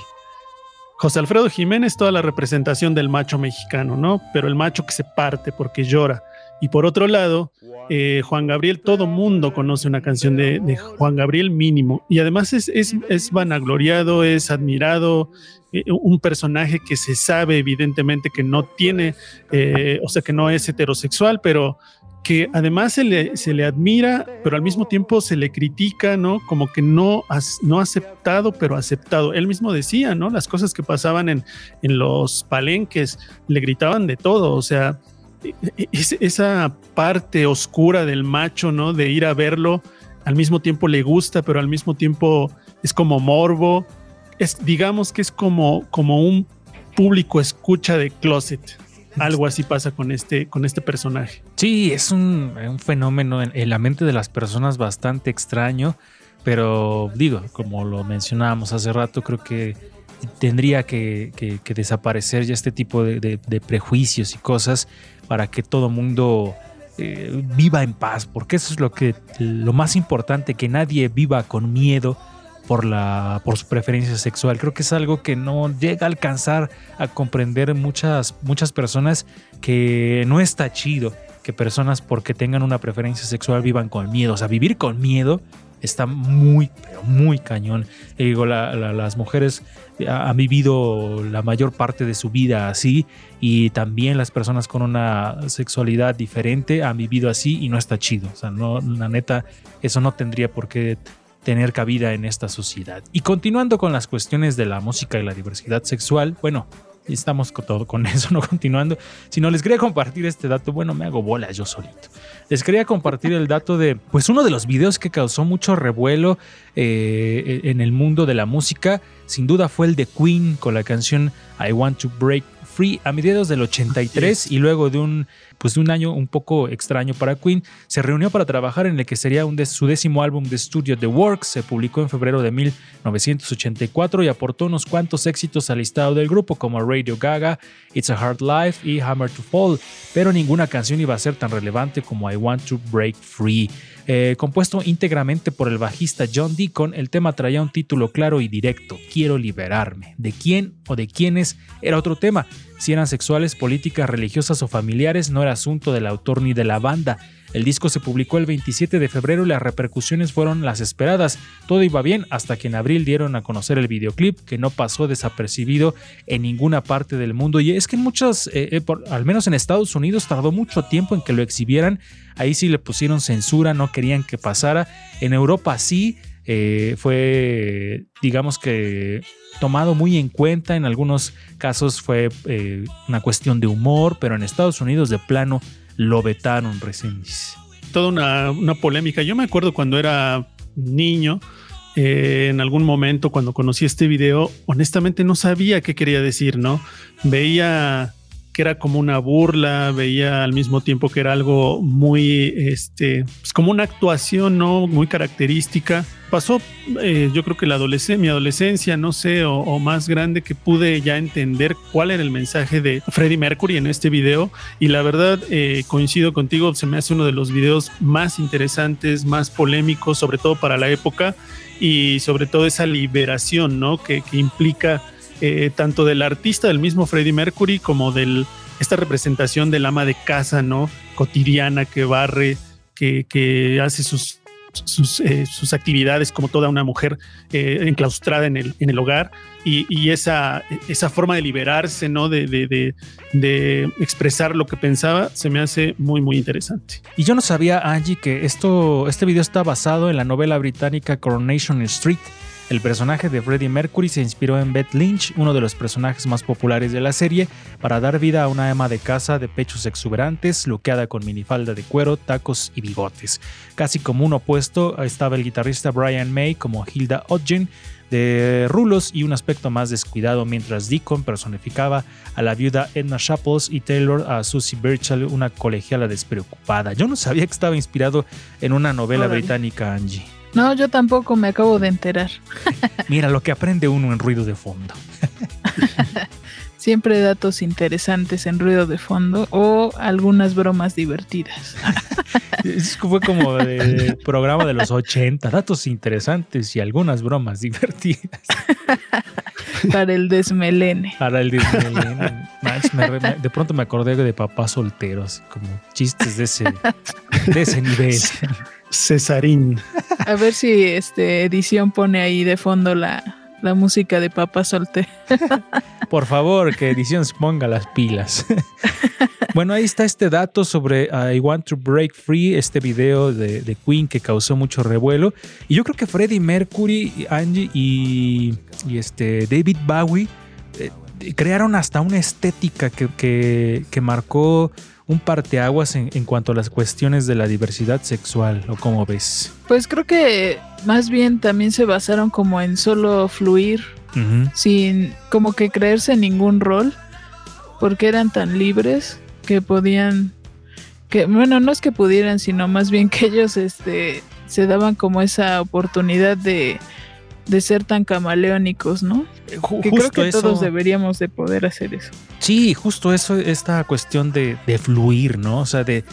S3: José Alfredo Jiménez, toda la representación del macho mexicano, ¿no? Pero el macho que se parte porque llora. Y por otro lado, eh, Juan Gabriel, todo mundo conoce una canción de, Juan Gabriel mínimo. Y además es, es, vanagloriado, es admirado, eh, un personaje que se sabe evidentemente que no tiene, eh, o sea, que no es heterosexual, pero que además se le, se le admira, pero al mismo tiempo se le critica, ¿no? Como que no, no aceptado, pero aceptado. Él mismo decía, ¿no? Las cosas que pasaban en, en los palenques, le gritaban de todo, o sea, esa parte oscura del macho, ¿no? De ir a verlo, al mismo tiempo le gusta, pero al mismo tiempo es como morbo, es, digamos que es como, como un público escucha de closet, algo así pasa con este, con este personaje.
S1: Sí, es un, fenómeno en, la mente de las personas bastante extraño, pero digo, como lo mencionábamos hace rato, creo que tendría que, desaparecer ya este tipo de, prejuicios y cosas para que todo mundo eh, viva en paz, porque eso es lo que lo más importante, que nadie viva con miedo por, la, por su preferencia sexual. Creo que es algo que no llega a alcanzar a comprender muchas, muchas personas que no está chido que personas porque tengan una preferencia sexual vivan con miedo. O sea, vivir con miedo está muy, pero muy cañón. digo, las mujeres han vivido la mayor parte de su vida así y también las personas con una sexualidad diferente han vivido así y no está chido. O sea, no, la neta, eso no tendría por qué tener cabida en esta sociedad. Y continuando con las cuestiones de la música y la diversidad sexual, bueno, estamos con todo con [laughs] eso, no continuando, sino les quería compartir este dato, bueno, me hago bolas yo solito. Les quería compartir el dato de, pues uno de los videos que causó mucho revuelo eh, en el mundo de la música, sin duda fue el de Queen con la canción I Want to Break Free a mediados del 83 y luego de un, pues de un año un poco extraño para Queen, se reunió para trabajar en el que sería un de, su décimo álbum de estudio The Works. Se publicó en febrero de 1984 y aportó unos cuantos éxitos al listado del grupo como Radio Gaga, It's a Hard Life y Hammer to Fall, pero ninguna canción iba a ser tan relevante como I Want to Break Free. Eh, compuesto íntegramente por el bajista John Deacon, el tema traía un título claro y directo, Quiero liberarme. ¿De quién o de quiénes? Era otro tema. Si eran sexuales, políticas, religiosas o familiares, no era asunto del autor ni de la banda. El disco se publicó el 27 de febrero y las repercusiones fueron las esperadas. Todo iba bien hasta que en abril dieron a conocer el videoclip que no pasó desapercibido en ninguna parte del mundo. Y es que en muchas, eh, eh, al menos en Estados Unidos, tardó mucho tiempo en que lo exhibieran. Ahí sí le pusieron censura, no querían que pasara. En Europa sí. Eh, fue, digamos que, tomado muy en cuenta. En algunos casos fue una cuestión de humor, pero en Estados Unidos de plano lo vetaron recién.
S3: Toda una, una, polémica. Yo me acuerdo cuando era niño, eh, en algún momento cuando conocí este video, honestamente no sabía qué quería decir, ¿no? Veía que era como una burla, veía al mismo tiempo que era algo muy, este, pues como una actuación, ¿no? Muy característica. Pasó, eh, yo creo que la adolescencia, mi adolescencia, no sé, o, más grande, que pude ya entender cuál era el mensaje de Freddie Mercury en este video. Y la verdad, eh, coincido contigo, se me hace uno de los videos más interesantes, más polémicos, sobre todo para la época, y sobre todo esa liberación, ¿no? Que, que implica eh, tanto del artista, del mismo Freddie Mercury, como de esta representación del ama de casa, ¿no? Cotidiana que barre, que, hace sus, eh, sus, actividades como toda una mujer eh, enclaustrada en el, en el hogar y, esa, esa forma de liberarse, ¿no? De, de, de, expresar lo que pensaba, se me hace muy, muy interesante.
S1: Y yo no sabía, Angie, que esto, este video está basado en la novela británica Coronation Street el personaje de Freddie Mercury se inspiró en Beth Lynch, uno de los personajes más populares de la serie, para dar vida a una ama de casa de pechos exuberantes, luqueada con minifalda de cuero, tacos y bigotes. Casi como un opuesto estaba el guitarrista Brian May como Hilda Odgen, de rulos y un aspecto más descuidado, mientras Deacon personificaba a la viuda Edna Shuffles y Taylor a Susie Birchall, una colegiala despreocupada. Yo no sabía que estaba inspirado en una novela británica, Angie.
S2: No, yo tampoco me acabo de enterar. [laughs]
S1: Mira lo que aprende uno en ruido de fondo. [laughs]
S2: Siempre datos interesantes en ruido de fondo o algunas bromas divertidas. [laughs]
S1: fue como de programa de los 80, datos interesantes y algunas bromas divertidas.
S2: Para el desmelene.
S1: Para el desmelene. de pronto me acordé de papás solteros, como chistes de ese, de ese nivel.
S3: Cesarín.
S2: A ver si este edición pone ahí de fondo la, música de Papa Solte. [laughs]
S1: Por favor, que edición se ponga las pilas. [laughs] Bueno, ahí está este dato sobre I Want to Break Free, este video de, Queen que causó mucho revuelo. Y yo creo que Freddie Mercury, Angie y, este David Bowie eh, crearon hasta una estética que, que, que marcó un parteaguas en, en cuanto a las cuestiones de la diversidad sexual, ¿o cómo ves?
S2: Pues creo que más bien también se basaron como en solo fluir, sin como que creerse en ningún rol, porque eran tan libres que podían, que bueno, no es que pudieran, sino más bien que ellos este, se daban como esa oportunidad de de ser tan camaleónicos, ¿no? Eh, que creo que todos deberíamos de poder hacer eso.
S1: Sí, justo eso, esta cuestión de, fluir, ¿no? O sea, de, eh,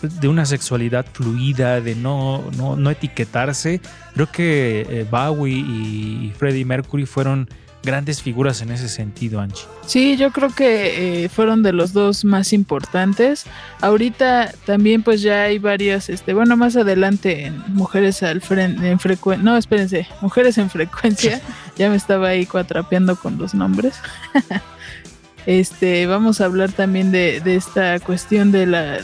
S1: de una sexualidad fluida, de no, no, etiquetarse. Creo que eh, Bowie y Freddie Mercury fueron grandes figuras en ese sentido, Angie.
S2: Sí, yo creo que eh, fueron de los dos más importantes. Ahorita también pues ya hay varias, este, bueno, más adelante en Mujeres al frente, en frecuencia, no, espérense, Mujeres en frecuencia, [laughs] ya me estaba ahí cuatrapeando con los nombres. [laughs] este, vamos a hablar también de, de esta cuestión de la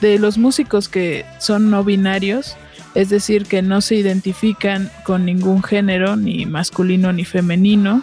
S2: de los músicos que son no binarios, es decir, que no se identifican con ningún género, ni masculino ni femenino,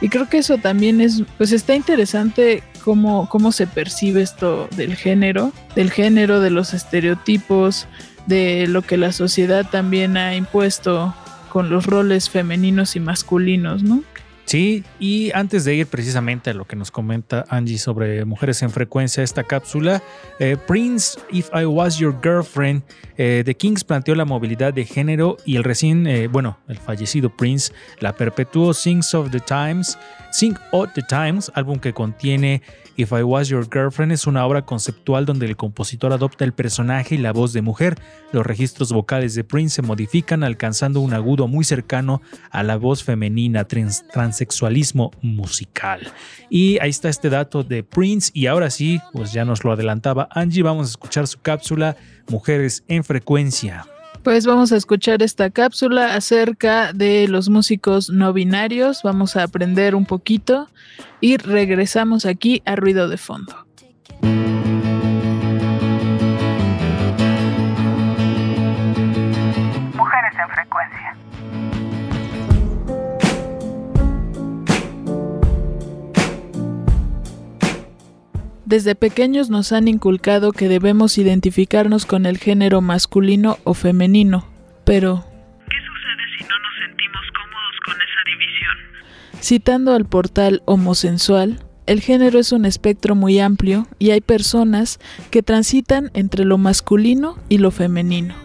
S2: y creo que eso también es, pues está interesante cómo, cómo se percibe esto del género, del género, de los estereotipos, de lo que la sociedad también ha impuesto con los roles femeninos y masculinos, ¿no?
S1: Sí, y antes de ir precisamente a lo que nos comenta Angie sobre mujeres en frecuencia, esta cápsula, eh, Prince, If I Was Your Girlfriend, eh, The Kings planteó la movilidad de género y el recién, eh, bueno, el fallecido Prince la perpetuó Sings of the Times, Sing of the Times, álbum que contiene If I Was Your Girlfriend es una obra conceptual donde el compositor adopta el personaje y la voz de mujer. Los registros vocales de Prince se modifican alcanzando un agudo muy cercano a la voz femenina, transexualismo musical. Y ahí está este dato de Prince y ahora sí, pues ya nos lo adelantaba Angie, vamos a escuchar su cápsula Mujeres en Frecuencia.
S2: Pues vamos a escuchar esta cápsula acerca de los músicos no binarios, vamos a aprender un poquito y regresamos aquí a ruido de fondo. Desde pequeños nos han inculcado que debemos identificarnos con el género masculino o femenino, pero
S8: ¿Qué sucede si no nos sentimos cómodos con esa división?
S2: Citando al portal Homosensual, el género es un espectro muy amplio y hay personas que transitan entre lo masculino y lo femenino.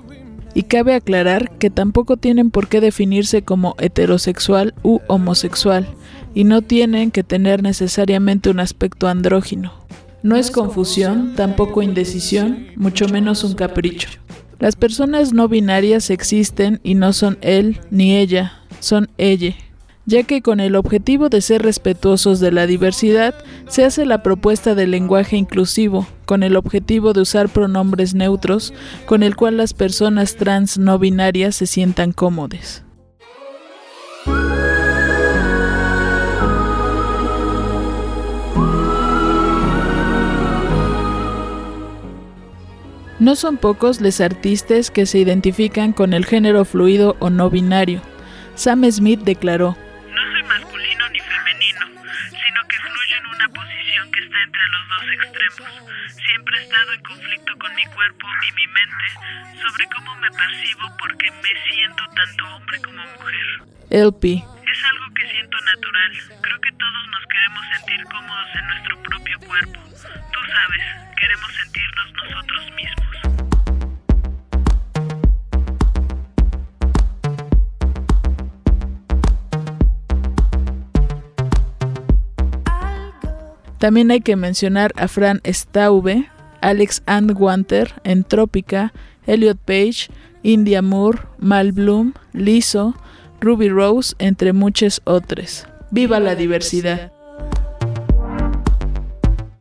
S2: Y cabe aclarar que tampoco tienen por qué definirse como heterosexual u homosexual, y no tienen que tener necesariamente un aspecto andrógino. No es confusión, tampoco indecisión, mucho menos un capricho. Las personas no binarias existen y no son él ni ella, son ella ya que con el objetivo de ser respetuosos de la diversidad, se hace la propuesta del lenguaje inclusivo, con el objetivo de usar pronombres neutros, con el cual las personas trans no binarias se sientan cómodas. No son pocos los artistas que se identifican con el género fluido o no binario. Sam Smith declaró,
S8: No soy masculino ni femenino, sino que fluyo en una posición que está entre los dos extremos. Siempre he estado en conflicto con mi cuerpo y mi mente sobre cómo me percibo porque me siento tanto hombre como mujer.
S2: LP,
S8: Es algo que siento natural. Creo que todos nos queremos sentir cómodos en nuestro propio cuerpo. Tú sabes, queremos sentirnos nosotros mismos.
S2: También hay que mencionar a Fran Staube, Alex Antwanter en Trópica, Elliot Page, India Moore, Mal Bloom, Lizzo, Ruby Rose, entre muchos otros. ¡Viva la diversidad!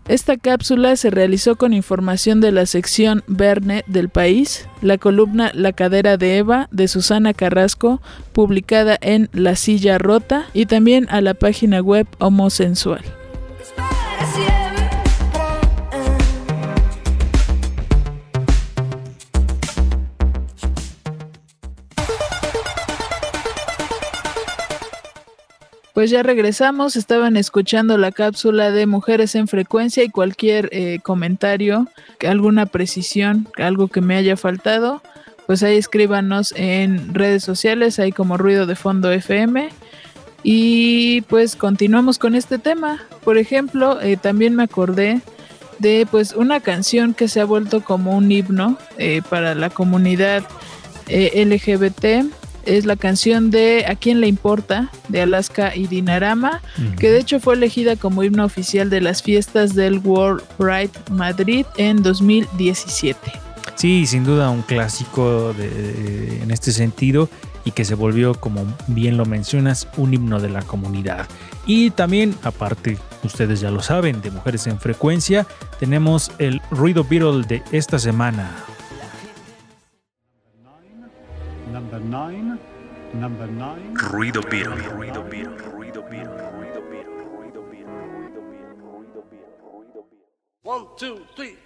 S2: Esta cápsula se realizó con información de la sección Verne del país, la columna La cadera de Eva de Susana Carrasco, publicada en La Silla Rota, y también a la página web Homosensual. Pues ya regresamos, estaban escuchando la cápsula de Mujeres en Frecuencia y cualquier eh, comentario, alguna precisión, algo que me haya faltado, pues ahí escríbanos en redes sociales, ahí como Ruido de Fondo FM. Y pues continuamos con este tema. Por ejemplo, eh, también me acordé de pues una canción que se ha vuelto como un himno eh, para la comunidad eh, LGBT es la canción de ¿A quién le importa? de Alaska y Dinarama, que de hecho fue elegida como himno oficial de las fiestas del World Pride Madrid en 2017.
S1: Sí, sin duda un clásico de- de- en este sentido y que se volvió, como bien lo mencionas, un himno de la comunidad. Y también, aparte, ustedes ya lo saben, de Mujeres en Frecuencia, tenemos el Ruido Beatle de esta semana.
S9: Ruido Piro. Ruido Piro. Ruido Piro. Ruido Piro. Ruido Piro. Ruido Piro. Ruido Piro.
S5: One, two, three.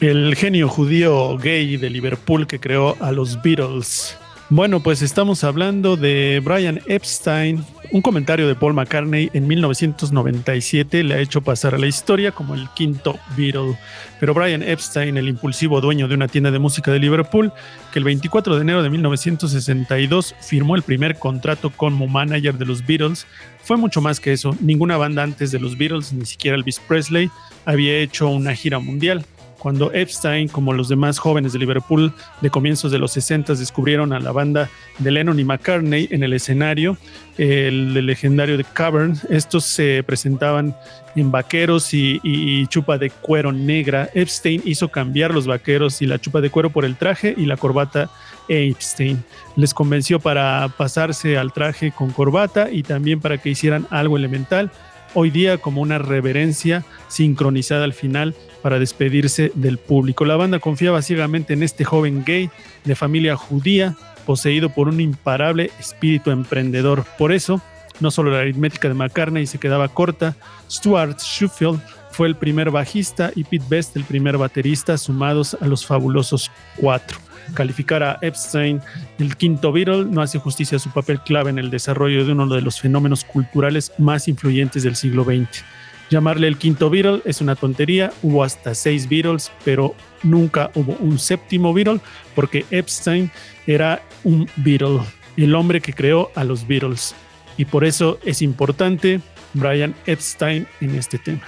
S3: El genio judío gay de Liverpool que creó a los Beatles bueno, pues estamos hablando de Brian Epstein. Un comentario de Paul McCartney en 1997 le ha hecho pasar a la historia como el quinto Beatle. Pero Brian Epstein, el impulsivo dueño de una tienda de música de Liverpool, que el 24 de enero de 1962 firmó el primer contrato como manager de los Beatles, fue mucho más que eso. Ninguna banda antes de los Beatles, ni siquiera Elvis Presley, había hecho una gira mundial cuando Epstein, como los demás jóvenes de Liverpool de comienzos de los 60, descubrieron a la banda de Lennon y McCartney en el escenario, el, legendario de Cavern. Estos se presentaban en vaqueros y, chupa de cuero negra. Epstein hizo cambiar los vaqueros y la chupa de cuero por el traje y la corbata Epstein. Les convenció para pasarse al traje con corbata y también para que hicieran algo elemental hoy día como una reverencia sincronizada al final para despedirse del público. La banda confiaba ciegamente en este joven gay de familia judía, poseído por un imparable espíritu emprendedor. Por eso, no solo la aritmética de McCartney se quedaba corta, Stuart Sheffield fue el primer bajista y Pete Best el primer baterista, sumados a los fabulosos cuatro. Calificar a Epstein el quinto Beatle no hace justicia a su papel clave en el desarrollo de uno de los fenómenos culturales más influyentes del siglo XX. Llamarle el quinto Beatle es una tontería, hubo hasta seis Beatles, pero nunca hubo un séptimo Beatle porque Epstein era un Beatle, el hombre que creó a los Beatles. Y por eso es importante Brian Epstein en este tema.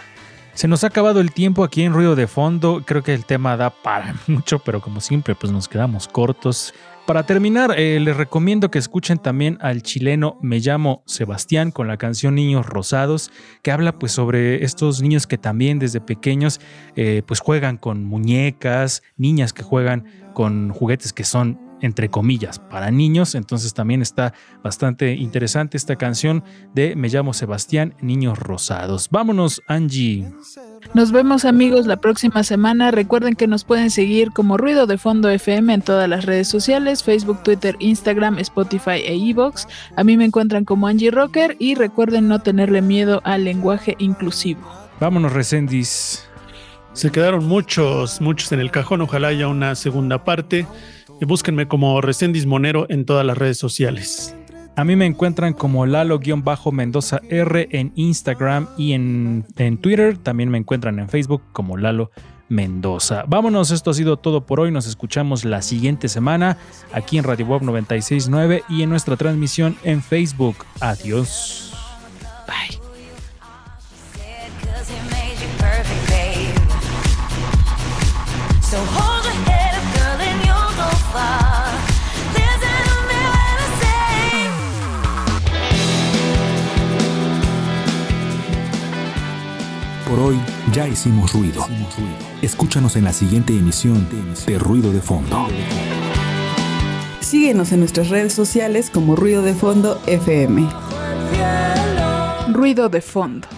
S1: Se nos ha acabado el tiempo aquí en Ruido de Fondo. Creo que el tema da para [laughs] mucho, pero como siempre, pues nos quedamos cortos. Para terminar, eh, les recomiendo que escuchen también al chileno Me llamo Sebastián con la canción Niños Rosados, que habla pues sobre estos niños que también desde pequeños eh, pues juegan con muñecas, niñas que juegan con juguetes que son entre comillas, para niños. Entonces también está bastante interesante esta canción de Me llamo Sebastián, Niños Rosados. Vámonos, Angie.
S2: Nos vemos amigos la próxima semana. Recuerden que nos pueden seguir como Ruido de Fondo FM en todas las redes sociales, Facebook, Twitter, Instagram, Spotify e Evox. A mí me encuentran como Angie Rocker y recuerden no tenerle miedo al lenguaje inclusivo.
S1: Vámonos, Resendis.
S3: Se quedaron muchos, muchos en el cajón. Ojalá haya una segunda parte. Y búsquenme como Resendis Monero en todas las redes sociales.
S1: A mí me encuentran como Lalo-Mendoza R en Instagram y en, en, Twitter. También me encuentran en Facebook como Lalo Mendoza. Vámonos, esto ha sido todo por hoy. Nos escuchamos la siguiente semana aquí en Radio Bob 969 y en nuestra transmisión en Facebook. Adiós. Bye.
S10: Por hoy ya hicimos ruido. Escúchanos en la siguiente emisión de Ruido de Fondo.
S11: Síguenos en nuestras redes sociales como Ruido de Fondo FM.
S2: Ruido de Fondo.